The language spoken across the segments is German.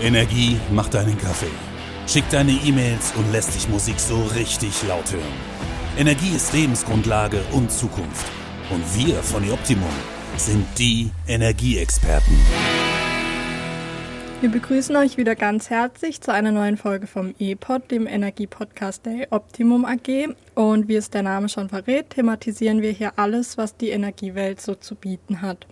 Energie macht deinen Kaffee, schickt deine E-Mails und lässt dich Musik so richtig laut hören. Energie ist Lebensgrundlage und Zukunft. Und wir von Optimum sind die Energieexperten. Wir begrüßen euch wieder ganz herzlich zu einer neuen Folge vom E-Pod, dem Energiepodcast der Optimum AG. Und wie es der Name schon verrät, thematisieren wir hier alles, was die Energiewelt so zu bieten hat.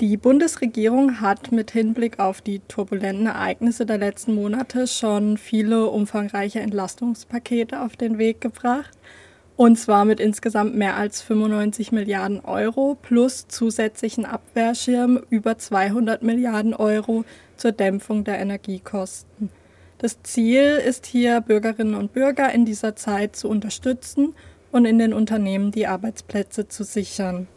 Die Bundesregierung hat mit Hinblick auf die turbulenten Ereignisse der letzten Monate schon viele umfangreiche Entlastungspakete auf den Weg gebracht. Und zwar mit insgesamt mehr als 95 Milliarden Euro plus zusätzlichen Abwehrschirm über 200 Milliarden Euro zur Dämpfung der Energiekosten. Das Ziel ist hier, Bürgerinnen und Bürger in dieser Zeit zu unterstützen und in den Unternehmen die Arbeitsplätze zu sichern.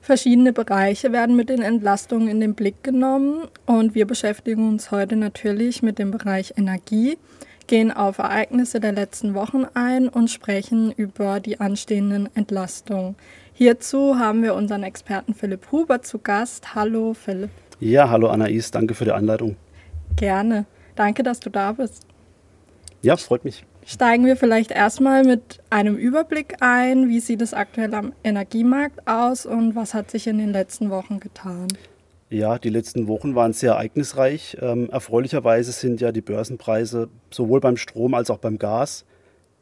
Verschiedene Bereiche werden mit den Entlastungen in den Blick genommen und wir beschäftigen uns heute natürlich mit dem Bereich Energie, gehen auf Ereignisse der letzten Wochen ein und sprechen über die anstehenden Entlastungen. Hierzu haben wir unseren Experten Philipp Huber zu Gast. Hallo Philipp. Ja, hallo Anais, danke für die Einleitung. Gerne. Danke, dass du da bist. Ja, freut mich. Steigen wir vielleicht erstmal mit einem Überblick ein. Wie sieht es aktuell am Energiemarkt aus und was hat sich in den letzten Wochen getan? Ja, die letzten Wochen waren sehr ereignisreich. Ähm, erfreulicherweise sind ja die Börsenpreise sowohl beim Strom als auch beim Gas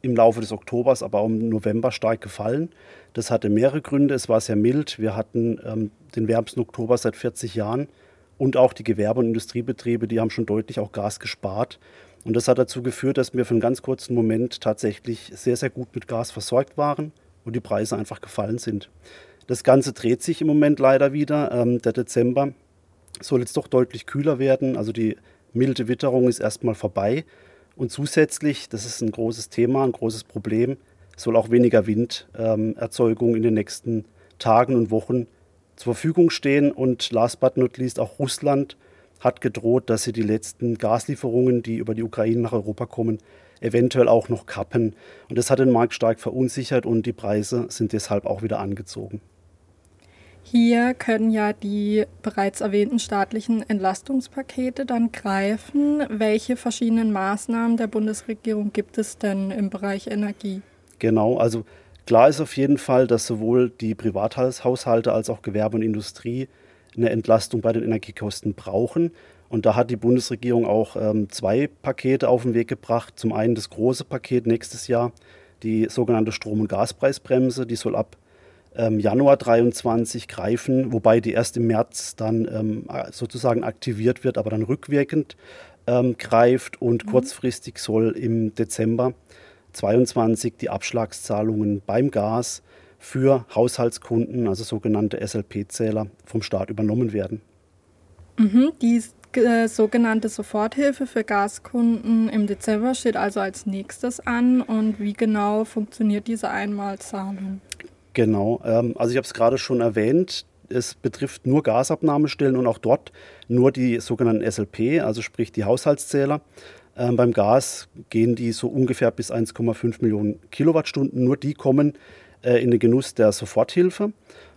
im Laufe des Oktobers, aber auch im November stark gefallen. Das hatte mehrere Gründe. Es war sehr mild. Wir hatten ähm, den wärmsten Oktober seit 40 Jahren und auch die Gewerbe- und Industriebetriebe, die haben schon deutlich auch Gas gespart. Und das hat dazu geführt, dass wir für einen ganz kurzen Moment tatsächlich sehr, sehr gut mit Gas versorgt waren und die Preise einfach gefallen sind. Das Ganze dreht sich im Moment leider wieder. Ähm, der Dezember soll jetzt doch deutlich kühler werden. Also die milde Witterung ist erstmal vorbei. Und zusätzlich, das ist ein großes Thema, ein großes Problem, soll auch weniger Winderzeugung ähm, in den nächsten Tagen und Wochen zur Verfügung stehen. Und last but not least auch Russland hat gedroht, dass sie die letzten Gaslieferungen, die über die Ukraine nach Europa kommen, eventuell auch noch kappen. Und das hat den Markt stark verunsichert und die Preise sind deshalb auch wieder angezogen. Hier können ja die bereits erwähnten staatlichen Entlastungspakete dann greifen. Welche verschiedenen Maßnahmen der Bundesregierung gibt es denn im Bereich Energie? Genau, also klar ist auf jeden Fall, dass sowohl die Privathaushalte als auch Gewerbe und Industrie eine Entlastung bei den Energiekosten brauchen. Und da hat die Bundesregierung auch ähm, zwei Pakete auf den Weg gebracht. Zum einen das große Paket nächstes Jahr, die sogenannte Strom- und Gaspreisbremse, die soll ab ähm, Januar 23 greifen, wobei die erst im März dann ähm, sozusagen aktiviert wird, aber dann rückwirkend ähm, greift. Und mhm. kurzfristig soll im Dezember 22 die Abschlagszahlungen beim Gas für Haushaltskunden, also sogenannte SLP-Zähler, vom Staat übernommen werden. Mhm, die äh, sogenannte Soforthilfe für Gaskunden im Dezember steht also als nächstes an. Und wie genau funktioniert diese Einmalzahlung? Genau, ähm, also ich habe es gerade schon erwähnt. Es betrifft nur Gasabnahmestellen und auch dort nur die sogenannten SLP, also sprich die Haushaltszähler. Ähm, beim Gas gehen die so ungefähr bis 1,5 Millionen Kilowattstunden. Nur die kommen äh, in den Genuss der Soforthilfe.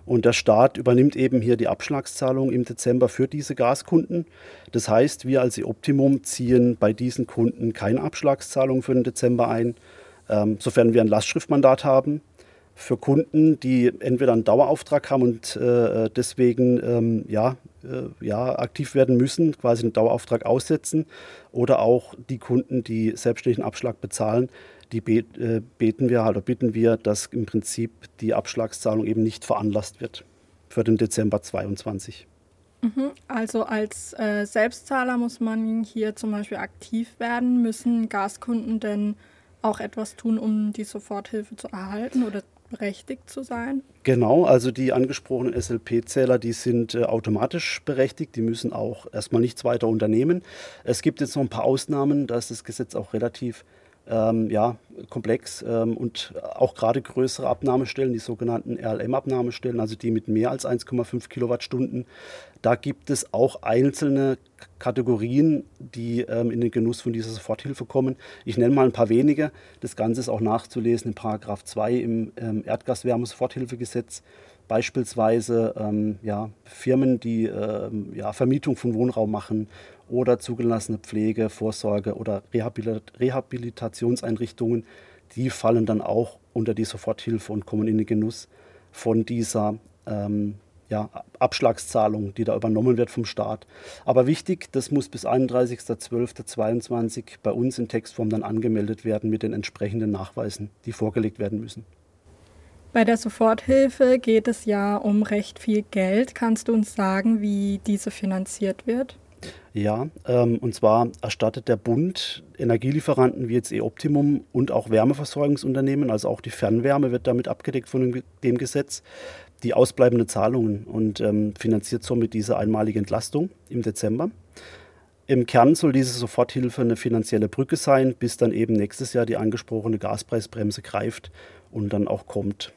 Und der Staat übernimmt eben hier die Abschlagszahlung im Dezember für diese Gaskunden. Das heißt, wir als Optimum ziehen bei diesen Kunden keine Abschlagszahlung für den Dezember ein, ähm, sofern wir ein Lastschriftmandat haben. Für Kunden, die entweder einen Dauerauftrag haben und äh, deswegen ähm, ja, äh, ja, aktiv werden müssen, quasi einen Dauerauftrag aussetzen, oder auch die Kunden, die selbstständigen Abschlag bezahlen, die äh, beten wir oder bitten wir, dass im Prinzip die Abschlagszahlung eben nicht veranlasst wird für den Dezember 22. Mhm. Also als äh, Selbstzahler muss man hier zum Beispiel aktiv werden. Müssen Gaskunden denn auch etwas tun, um die Soforthilfe zu erhalten oder berechtigt zu sein? Genau, also die angesprochenen SLP-Zähler, die sind äh, automatisch berechtigt, die müssen auch erstmal nichts weiter unternehmen. Es gibt jetzt noch ein paar Ausnahmen, da ist das Gesetz auch relativ ähm, ja, komplex ähm, und auch gerade größere Abnahmestellen, die sogenannten RLM-Abnahmestellen, also die mit mehr als 1,5 Kilowattstunden. Da gibt es auch einzelne Kategorien, die ähm, in den Genuss von dieser Soforthilfe kommen. Ich nenne mal ein paar wenige. Das Ganze ist auch nachzulesen in Paragraph 2 im ähm, Erdgaswärme-Soforthilfegesetz. Beispielsweise ähm, ja, Firmen, die ähm, ja, Vermietung von Wohnraum machen oder zugelassene Pflege, Vorsorge oder Rehabilit Rehabilitationseinrichtungen, die fallen dann auch unter die Soforthilfe und kommen in den Genuss von dieser ähm, ja, Abschlagszahlung, die da übernommen wird vom Staat. Aber wichtig, das muss bis 31.12.22 bei uns in Textform dann angemeldet werden mit den entsprechenden Nachweisen, die vorgelegt werden müssen. Bei der Soforthilfe geht es ja um recht viel Geld. Kannst du uns sagen, wie diese finanziert wird? Ja, ähm, und zwar erstattet der Bund Energielieferanten wie jetzt E-Optimum und auch Wärmeversorgungsunternehmen, also auch die Fernwärme wird damit abgedeckt von dem, dem Gesetz, die ausbleibenden Zahlungen und ähm, finanziert somit diese einmalige Entlastung im Dezember. Im Kern soll diese Soforthilfe eine finanzielle Brücke sein, bis dann eben nächstes Jahr die angesprochene Gaspreisbremse greift und dann auch kommt.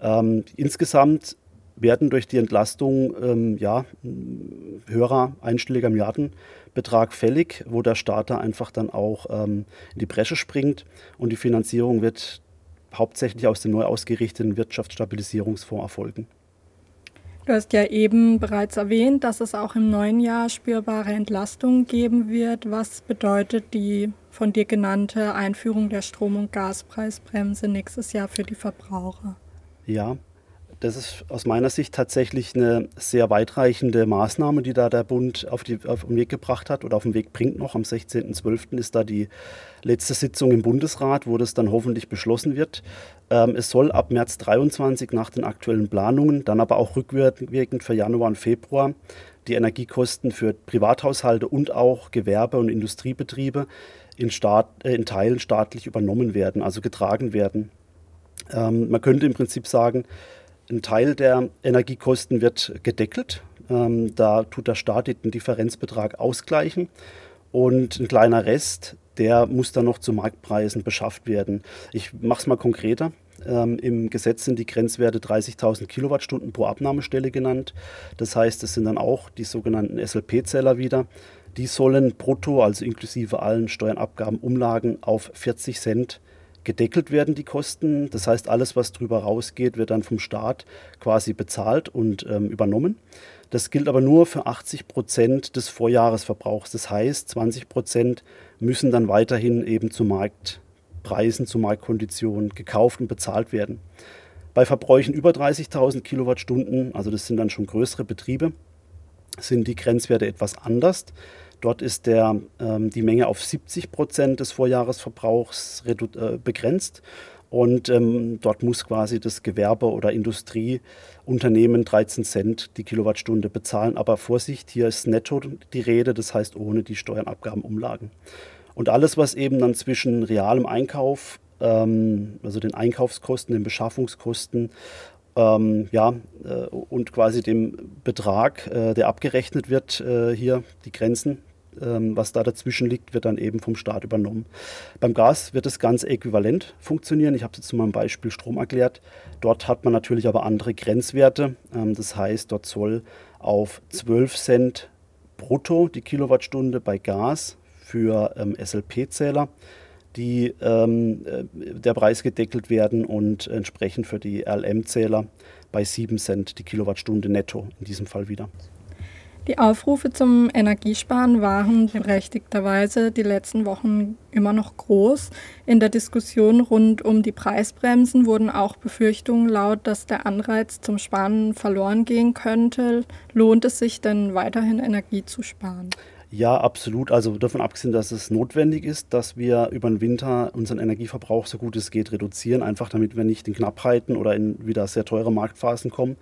Ähm, insgesamt werden durch die Entlastung ähm, ja, höherer einstelliger Milliardenbetrag fällig, wo der Starter einfach dann auch ähm, in die Bresche springt und die Finanzierung wird hauptsächlich aus dem neu ausgerichteten Wirtschaftsstabilisierungsfonds erfolgen. Du hast ja eben bereits erwähnt, dass es auch im neuen Jahr spürbare Entlastungen geben wird. Was bedeutet die von dir genannte Einführung der Strom- und Gaspreisbremse nächstes Jahr für die Verbraucher? Ja, das ist aus meiner Sicht tatsächlich eine sehr weitreichende Maßnahme, die da der Bund auf, die, auf den Weg gebracht hat oder auf den Weg bringt noch. Am 16.12. ist da die letzte Sitzung im Bundesrat, wo das dann hoffentlich beschlossen wird. Ähm, es soll ab März 23 nach den aktuellen Planungen, dann aber auch rückwirkend für Januar und Februar die Energiekosten für Privathaushalte und auch Gewerbe- und Industriebetriebe in, Staat, äh, in Teilen staatlich übernommen werden, also getragen werden. Ähm, man könnte im Prinzip sagen, ein Teil der Energiekosten wird gedeckelt. Ähm, da tut der Staat den Differenzbetrag ausgleichen. Und ein kleiner Rest, der muss dann noch zu Marktpreisen beschafft werden. Ich mache es mal konkreter. Ähm, Im Gesetz sind die Grenzwerte 30.000 Kilowattstunden pro Abnahmestelle genannt. Das heißt, es sind dann auch die sogenannten SLP-Zähler wieder. Die sollen brutto, also inklusive allen Steuern, Abgaben, Umlagen, auf 40 Cent gedeckelt werden, die Kosten. Das heißt, alles, was drüber rausgeht, wird dann vom Staat quasi bezahlt und ähm, übernommen. Das gilt aber nur für 80 Prozent des Vorjahresverbrauchs. Das heißt, 20 Prozent müssen dann weiterhin eben zu Marktpreisen, zu Marktkonditionen gekauft und bezahlt werden. Bei Verbräuchen über 30.000 Kilowattstunden, also das sind dann schon größere Betriebe, sind die Grenzwerte etwas anders. Dort ist der, ähm, die Menge auf 70 Prozent des Vorjahresverbrauchs äh, begrenzt. Und ähm, dort muss quasi das Gewerbe- oder Industrieunternehmen 13 Cent die Kilowattstunde bezahlen. Aber Vorsicht, hier ist netto die Rede, das heißt ohne die Steuern, Abgaben, Umlagen. Und alles, was eben dann zwischen realem Einkauf, ähm, also den Einkaufskosten, den Beschaffungskosten ähm, ja, äh, und quasi dem Betrag, äh, der abgerechnet wird, äh, hier die Grenzen was da dazwischen liegt, wird dann eben vom Staat übernommen. Beim Gas wird es ganz äquivalent funktionieren. Ich habe es jetzt zu meinem Beispiel Strom erklärt. Dort hat man natürlich aber andere Grenzwerte. Ähm, das heißt, dort soll auf 12 Cent brutto die Kilowattstunde bei Gas für ähm, SLP-Zähler die ähm, äh, der Preis gedeckelt werden und entsprechend für die RLM-Zähler bei 7 Cent die Kilowattstunde netto in diesem Fall wieder. Die Aufrufe zum Energiesparen waren berechtigterweise die letzten Wochen immer noch groß. In der Diskussion rund um die Preisbremsen wurden auch Befürchtungen laut, dass der Anreiz zum Sparen verloren gehen könnte. Lohnt es sich denn weiterhin Energie zu sparen? Ja, absolut. Also davon abgesehen, dass es notwendig ist, dass wir über den Winter unseren Energieverbrauch so gut es geht reduzieren, einfach damit wir nicht in Knappheiten oder in wieder sehr teure Marktphasen kommen.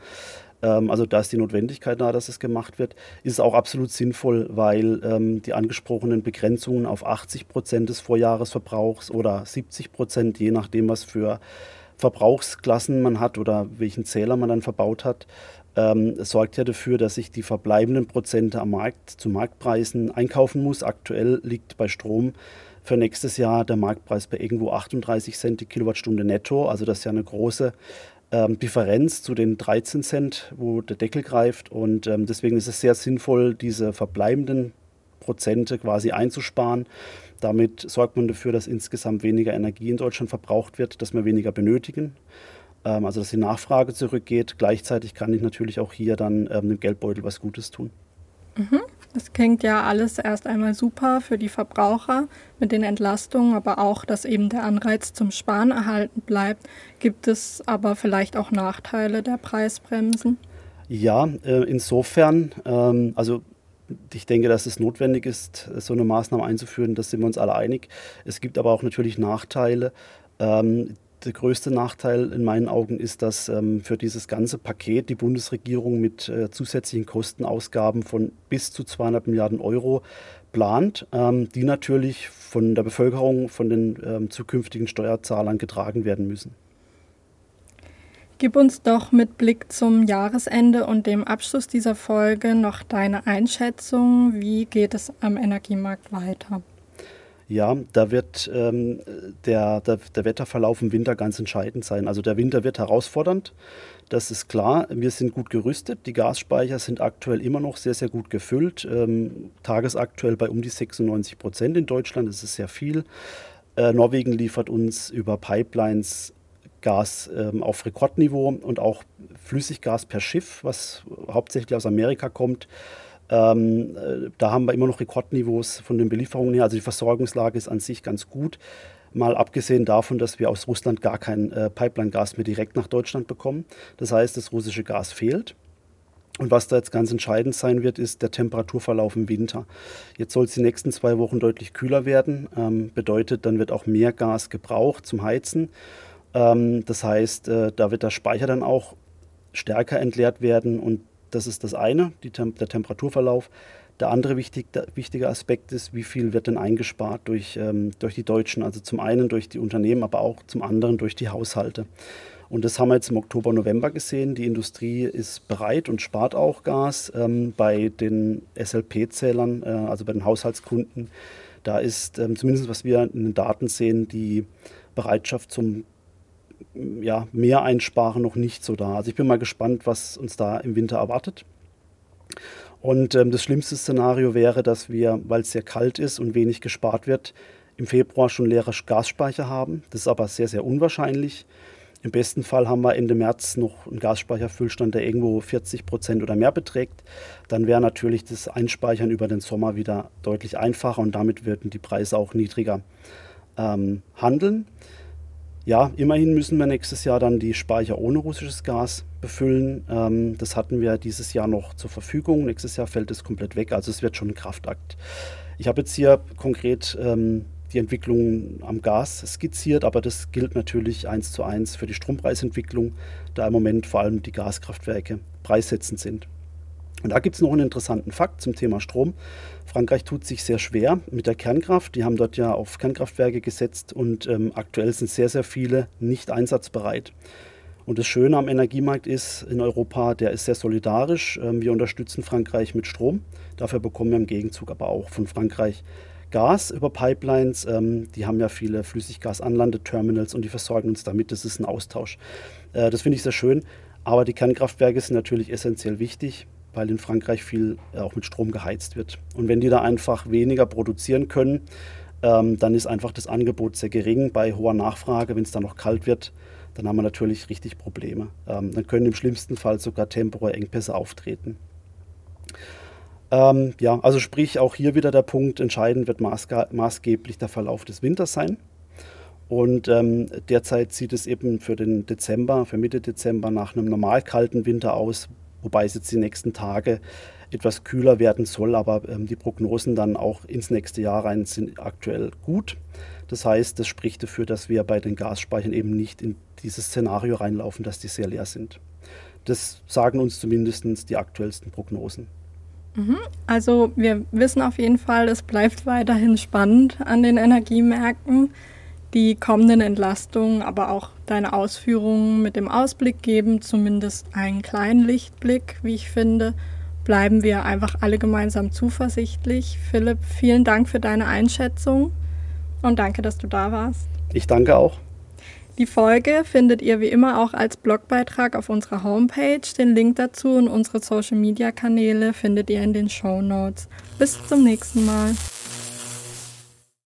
Ähm, also da ist die Notwendigkeit da, dass es gemacht wird. Ist es auch absolut sinnvoll, weil ähm, die angesprochenen Begrenzungen auf 80 Prozent des Vorjahresverbrauchs oder 70 Prozent, je nachdem, was für Verbrauchsklassen man hat oder welchen Zähler man dann verbaut hat, ähm, sorgt ja dafür, dass ich die verbleibenden Prozente am Markt zu Marktpreisen einkaufen muss. Aktuell liegt bei Strom für nächstes Jahr der Marktpreis bei irgendwo 38 Cent die Kilowattstunde netto. Also das ist ja eine große ähm, Differenz zu den 13 Cent, wo der Deckel greift. Und ähm, deswegen ist es sehr sinnvoll, diese verbleibenden Prozente quasi einzusparen. Damit sorgt man dafür, dass insgesamt weniger Energie in Deutschland verbraucht wird, dass wir weniger benötigen. ähm, also dass die Nachfrage zurückgeht. Gleichzeitig kann ich natürlich auch hier dann ähm, dem Geldbeutel was Gutes tun. Mhm. Das klingt ja alles erst einmal super für die Verbraucher mit den Entlastungen, aber auch, dass eben der Anreiz zum Sparen erhalten bleibt. Gibt es aber vielleicht auch Nachteile der Preisbremsen? Ja, äh, insofern, ähm, also ich denke, dass es notwendig ist, so eine Maßnahme einzuführen, das sind wir uns alle einig. Es gibt aber auch natürlich Nachteile. Ähm, der größte Nachteil in meinen Augen ist, dass ähm, für dieses ganze Paket die Bundesregierung mit äh, zusätzlichen Kostenausgaben von bis zu 200 Milliarden Euro plant, ähm, die natürlich von der Bevölkerung, von den ähm, zukünftigen Steuerzahlern getragen werden müssen. Gib uns doch mit Blick zum Jahresende und dem Abschluss dieser Folge noch deine Einschätzung. Wie geht es am Energiemarkt weiter? Ja, da wird ähm, der, der, der, Wetterverlauf im Winter ganz entscheidend sein. Also der Winter wird herausfordernd, das ist klar. Wir sind gut gerüstet. Die Gasspeicher sind aktuell immer noch sehr, sehr gut gefüllt. Ähm, tagesaktuell bei um die 96 Prozent in Deutschland. Das ist sehr viel. Äh, Norwegen liefert uns über Pipelines Gas ähm, auf Rekordniveau und auch Flüssiggas per Schiff, was hauptsächlich aus Amerika kommt. Ähm, äh, da haben wir immer noch Rekordniveaus von den Belieferungen her. Also die Versorgungslage ist an sich ganz gut. Mal abgesehen davon, dass wir aus Russland gar kein äh, Pipeline-Gas mehr direkt nach Deutschland bekommen. Das heißt, das russische Gas fehlt. Und was da jetzt ganz entscheidend sein wird, ist der Temperaturverlauf im Winter. Jetzt soll es die nächsten zwei Wochen deutlich kühler werden. Ähm, bedeutet, dann wird auch mehr Gas gebraucht zum Heizen. Ähm, das heißt, äh, da wird der Speicher dann auch stärker entleert werden und das ist das eine, Tem der Temperaturverlauf. Der andere wichtig, der wichtige Aspekt ist, wie viel wird denn eingespart durch, ähm, durch die Deutschen, also zum einen durch die Unternehmen, aber auch zum anderen durch die Haushalte. Und das haben wir jetzt im Oktober, November gesehen. Die Industrie ist bereit und spart auch Gas. Ähm, bei den SLP-Zählern, äh, also bei den Haushaltskunden, da ist ähm, zumindest, was wir in den Daten sehen, die Bereitschaft zum ja, mehr einsparen noch nicht so da. Also ich bin mal gespannt, was uns da im Winter erwartet. Und ähm, das schlimmste Szenario wäre, dass wir, weil es sehr kalt ist und wenig gespart wird, im Februar schon leere Gasspeicher haben. Das ist aber sehr, sehr unwahrscheinlich. Im besten Fall haben wir Ende März noch einen Gasspeicherfüllstand, der irgendwo 40 Prozent oder mehr beträgt. Dann wäre natürlich das Einspeichern über den Sommer wieder deutlich einfacher und damit würden die Preise auch niedriger ähm, handeln. Ja, immerhin müssen wir nächstes Jahr dann die Speicher ohne russisches Gas befüllen. Ähm, das hatten wir dieses Jahr noch zur Verfügung. Nächstes Jahr fällt es komplett weg. Also es wird schon ein Kraftakt. Ich habe jetzt hier konkret ähm, die Entwicklung am Gas skizziert, aber das gilt natürlich eins zu eins für die Strompreisentwicklung, da im Moment vor allem die Gaskraftwerke preissetzend sind. Und da gibt es noch einen interessanten Fakt zum Thema Strom. Frankreich tut sich sehr schwer mit der Kernkraft. Die haben dort ja auf Kernkraftwerke gesetzt und ähm, aktuell sind sehr, sehr viele nicht einsatzbereit. Und das Schöne am Energiemarkt ist in Europa, der ist sehr solidarisch. Ähm, wir unterstützen Frankreich mit Strom. Dafür bekommen wir im Gegenzug aber auch von Frankreich Gas über Pipelines. Ähm, die haben ja viele Flüssiggasanlandeterminals und die versorgen uns damit. Das ist ein Austausch. Äh, das finde ich sehr schön. Aber die Kernkraftwerke sind natürlich essentiell wichtig weil in Frankreich viel äh, auch mit Strom geheizt wird. Und wenn die da einfach weniger produzieren können, ähm, dann ist einfach das Angebot sehr gering bei hoher Nachfrage. Wenn es dann noch kalt wird, dann haben wir natürlich richtig Probleme. Ähm, dann können im schlimmsten Fall sogar temporäre Engpässe auftreten. Ähm, ja, also sprich auch hier wieder der Punkt, entscheidend wird maßgeblich der Verlauf des Winters sein. Und ähm, derzeit sieht es eben für den Dezember, für Mitte Dezember nach einem normal kalten Winter aus, wobei es jetzt die nächsten Tage etwas kühler werden soll, aber ähm, die Prognosen dann auch ins nächste Jahr rein sind aktuell gut. Das heißt, das spricht dafür, dass wir bei den Gasspeichern eben nicht in dieses Szenario reinlaufen, dass die sehr leer sind. Das sagen uns zumindest die aktuellsten Prognosen. Mhm. Also wir wissen auf jeden Fall, es bleibt weiterhin spannend an den Energiemärkten die kommenden Entlastungen, aber auch deine Ausführungen mit dem Ausblick geben zumindest einen kleinen Lichtblick, wie ich finde. Bleiben wir einfach alle gemeinsam zuversichtlich. Philipp, vielen Dank für deine Einschätzung und danke, dass du da warst. Ich danke auch. Die Folge findet ihr wie immer auch als Blogbeitrag auf unserer Homepage. Den Link dazu und unsere Social Media Kanäle findet ihr in den Show Notes. Bis zum nächsten Mal.